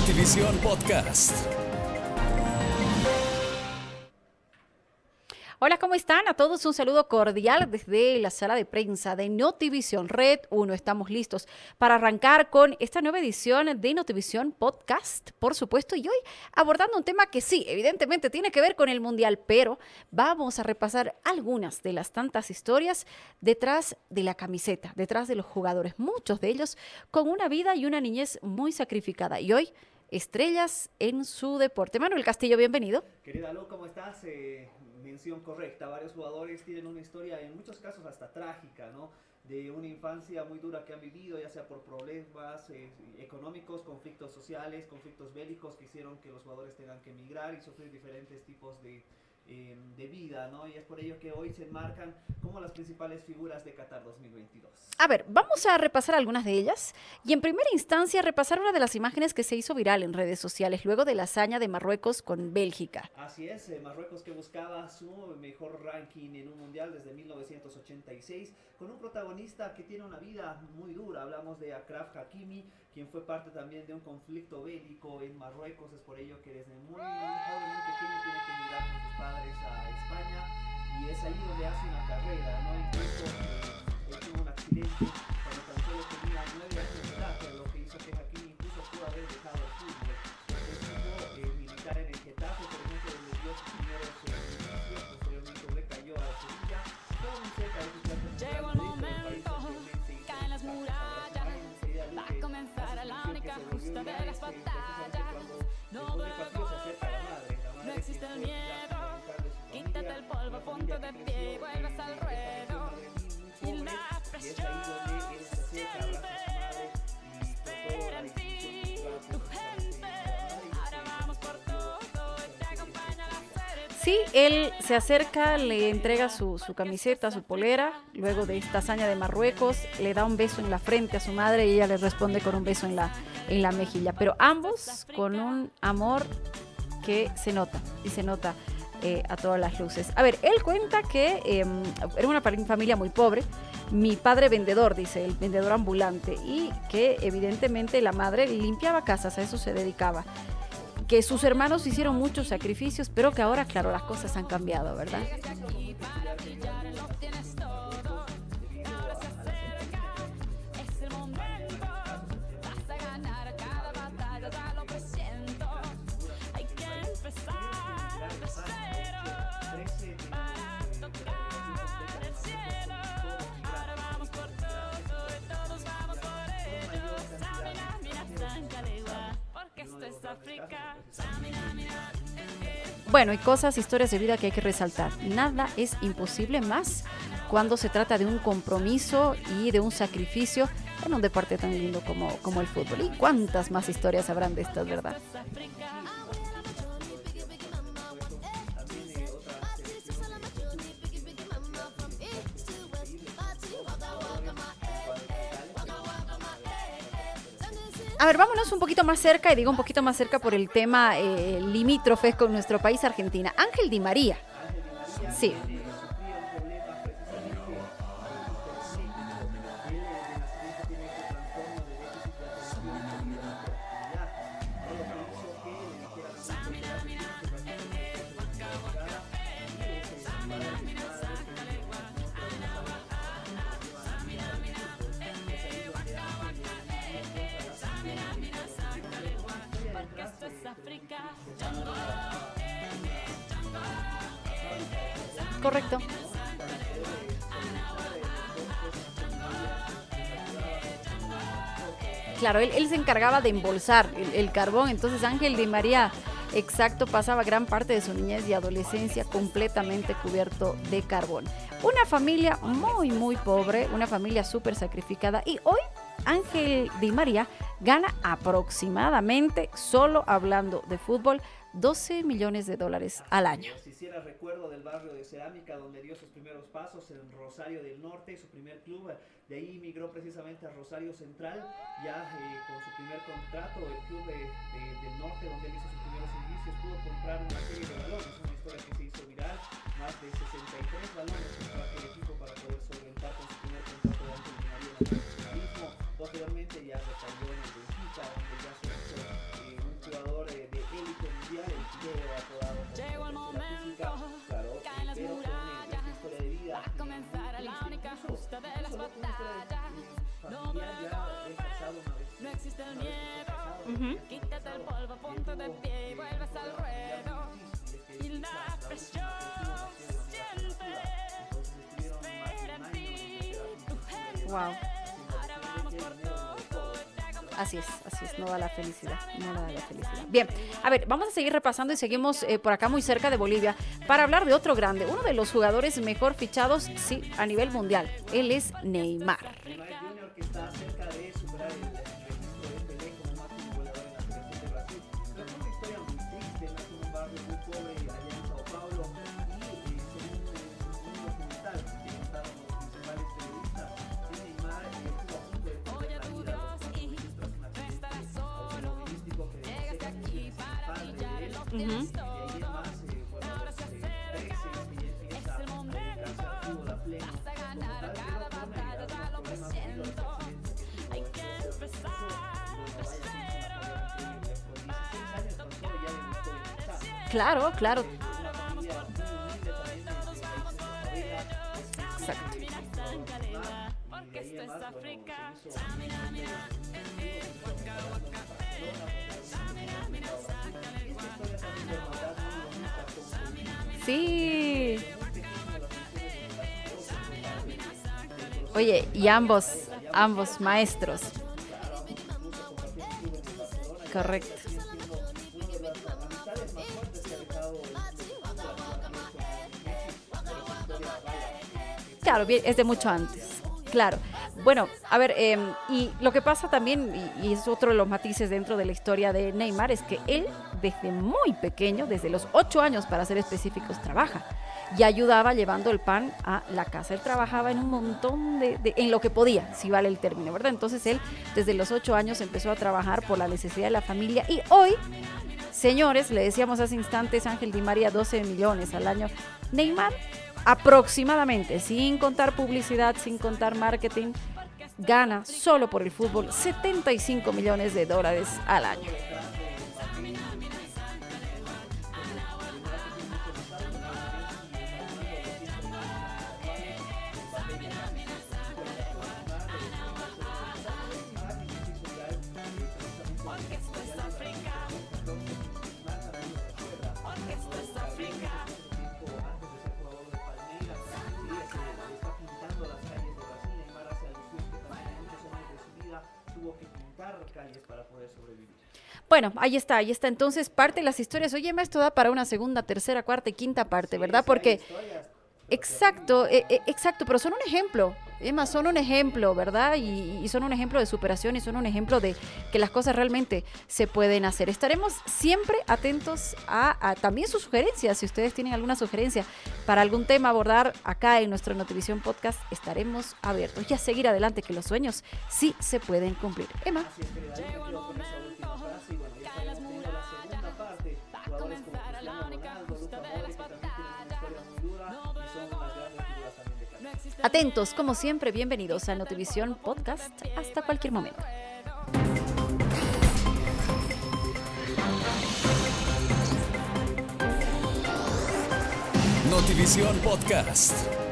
Notivisión Podcast. Hola, ¿cómo están? A todos un saludo cordial desde la sala de prensa de Notivisión Red 1. Estamos listos para arrancar con esta nueva edición de Notivisión Podcast, por supuesto, y hoy abordando un tema que sí, evidentemente tiene que ver con el Mundial, pero vamos a repasar algunas de las tantas historias detrás de la camiseta, detrás de los jugadores, muchos de ellos con una vida y una niñez muy sacrificada. Y hoy estrellas en su deporte. Manuel Castillo, bienvenido. Querida Lu, ¿cómo estás? Eh, mención correcta. Varios jugadores tienen una historia, en muchos casos hasta trágica, ¿no? De una infancia muy dura que han vivido, ya sea por problemas eh, económicos, conflictos sociales, conflictos bélicos que hicieron que los jugadores tengan que emigrar y sufrir diferentes tipos de eh, de vida, ¿no? Y es por ello que hoy se enmarcan como las principales figuras de Qatar 2022. A ver, vamos a repasar algunas de ellas y en primera instancia repasar una de las imágenes que se hizo viral en redes sociales luego de la hazaña de Marruecos con Bélgica. Así es, eh, Marruecos que buscaba su mejor ranking en un mundial desde 1986 con un protagonista que tiene una vida muy dura. Hablamos de Akraf Hakimi, quien fue parte también de un conflicto bélico en Marruecos. Es por ello que desde muy, muy joven, es ahí donde hace una carrera, ¿no? Incluso eh, tuvo un accidente cuando tan solo tenía nueve años de edad, lo que hizo que Hakimi incluso pudo haber dejado el fútbol. Estuvo eh, militar en el Getafe, por ejemplo, donde dio sus primeros eh, inicios, posteriormente recayó a la Sevilla, todo muy cerca de su casa. Llegó el momento, caen las murallas, va a comenzar la única justa de Sí, él se acerca, le entrega su, su, camiseta, su polera, luego de esta hazaña de Marruecos, le da un beso en la frente a su madre y ella le responde con un beso en la, en la mejilla. Pero ambos con un amor que se nota y se nota eh, a todas las luces. A ver, él cuenta que eh, era una familia muy pobre, mi padre vendedor, dice, el vendedor ambulante, y que evidentemente la madre limpiaba casas, a eso se dedicaba. Que sus hermanos hicieron muchos sacrificios, pero que ahora, claro, las cosas han cambiado, ¿verdad? Bueno, y cosas, historias de vida que hay que resaltar. Nada es imposible más cuando se trata de un compromiso y de un sacrificio en un deporte tan lindo como, como el fútbol. ¿Y cuántas más historias habrán de estas, verdad? A ver, vámonos un poquito más cerca, y digo un poquito más cerca por el tema eh, limítrofe con nuestro país, Argentina. Ángel Di María. Sí. Correcto. Claro, él, se encargaba de embolsar el, carbón, entonces Ángel Di María, exacto, pasaba gran parte de su niñez y adolescencia completamente cubierto de carbón. Una familia muy, muy pobre, una familia súper sacrificada y hoy Ángel Di María gana aproximadamente, solo hablando de fútbol, 12 millones de dólares al año. Si hiciera recuerdo del barrio de Cerámica donde dio sus primeros pasos en Rosario del Norte, su primer club, de ahí migró precisamente a Rosario Central, ya eh, con su primer contrato, el club de, de, del norte donde él hizo sus primeros servicios, pudo comprar una serie de balones, una historia que se hizo viral, más de 63 balones para aquel equipo para poder solventar con su primer contrato de Di María en el posteriormente ya recayó en el Benfica, donde ya se No existe el miedo. Quítate el polvo, ponte de pie y vuelves al ruedo. Y la presión siempre espera en ti. Wow. Así es, así es, no da la felicidad, no da la felicidad. Bien, a ver, vamos a seguir repasando y seguimos eh, por acá muy cerca de Bolivia para hablar de otro grande, uno de los jugadores mejor fichados, sí, a nivel mundial. Él es Neymar. Neymar Junior que está cerca de superar pobre allá en Sao Paulo y eh, según un documental que contaron los principales periodistas, que Neymar estuvo a punto de perder la vida a los cuatro meses tras un accidente automovilístico que dejó seis lesiones en más, bonita con Bolivia. Sí. Oye, y ambos, ambos maestros. Correcto. Claro, es de mucho antes. Claro. Bueno, a ver, eh, y lo que pasa también, y, y es otro de los matices dentro de la historia de Neymar, es que él desde muy pequeño, desde los ocho años para ser específicos, trabaja y ayudaba llevando el pan a la casa. Él trabajaba en un montón de, de- en lo que podía, si vale el término, ¿verdad? Entonces él desde los ocho años empezó a trabajar por la necesidad de la familia y hoy, señores, le decíamos hace instantes, Ángel Di María, 12 millones al año. Neymar, aproximadamente, sin contar publicidad, sin contar marketing, gana solo por el fútbol 75 millones de dólares al año. Calles para poder sobrevivir. Bueno, ahí está, ahí está. Entonces, parte de las historias. Oye, esto da para una segunda, tercera, cuarta y quinta parte, ¿verdad? Porque Exacto, eh, eh, exacto, pero son un ejemplo, Emma, son un ejemplo, ¿verdad? Y, y son un ejemplo de superación y son un ejemplo de que las cosas realmente se pueden hacer. Estaremos siempre atentos a, también sus sugerencias. Si ustedes tienen alguna sugerencia para algún tema abordar acá en nuestro Notivisión Podcast, estaremos abiertos y a seguir adelante, que los sueños sí se pueden cumplir. Emma. Atentos, como siempre, bienvenidos a Notivisión Podcast. Hasta cualquier momento. Notivisión Podcast.